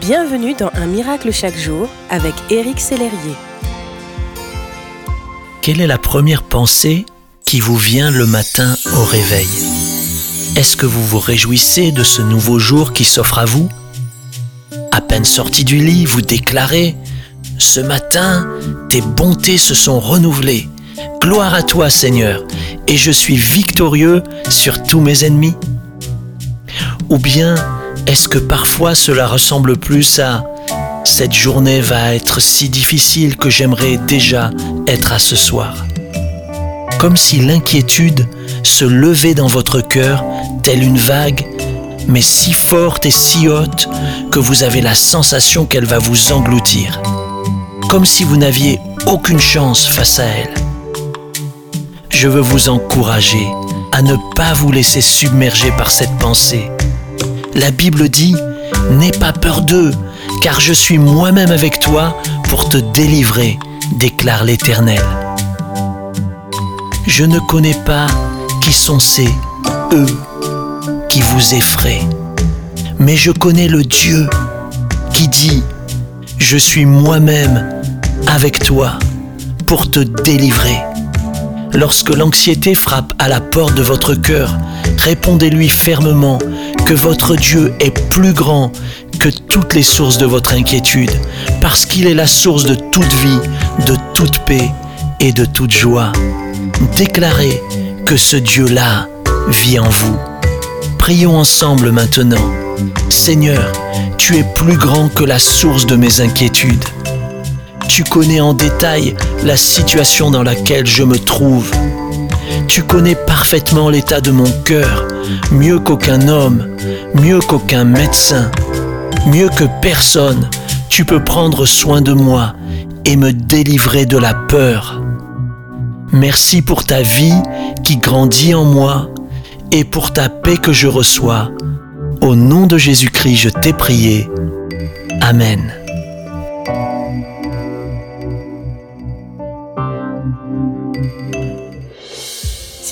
Bienvenue dans Un miracle chaque jour avec Éric Sellerier. Quelle est la première pensée qui vous vient le matin au réveil? Est-ce que vous vous réjouissez de ce nouveau jour qui s'offre à vous? À peine sorti du lit, vous déclarez ⁇ Ce matin, tes bontés se sont renouvelées. Gloire à toi Seigneur, et je suis victorieux sur tous mes ennemis ?⁇ Ou bien est-ce que parfois cela ressemble plus à cette journée va être si difficile que j'aimerais déjà être à ce soir? Comme si l'inquiétude se levait dans votre cœur telle une vague, mais si forte et si haute que vous avez la sensation qu'elle va vous engloutir. Comme si vous n'aviez aucune chance face à elle. Je veux vous encourager à ne pas vous laisser submerger par cette pensée la Bible dit, N'aie pas peur d'eux, car je suis moi-même avec toi pour te délivrer, déclare l'Éternel. Je ne connais pas qui sont ces eux qui vous effraient, mais je connais le Dieu qui dit, je suis moi-même avec toi pour te délivrer. Lorsque l'anxiété frappe à la porte de votre cœur, répondez-lui fermement que votre Dieu est plus grand que toutes les sources de votre inquiétude, parce qu'il est la source de toute vie, de toute paix et de toute joie. Déclarez que ce Dieu-là vit en vous. Prions ensemble maintenant. Seigneur, tu es plus grand que la source de mes inquiétudes. Tu connais en détail la situation dans laquelle je me trouve. Tu connais parfaitement l'état de mon cœur, mieux qu'aucun homme, mieux qu'aucun médecin, mieux que personne. Tu peux prendre soin de moi et me délivrer de la peur. Merci pour ta vie qui grandit en moi et pour ta paix que je reçois. Au nom de Jésus-Christ, je t'ai prié. Amen.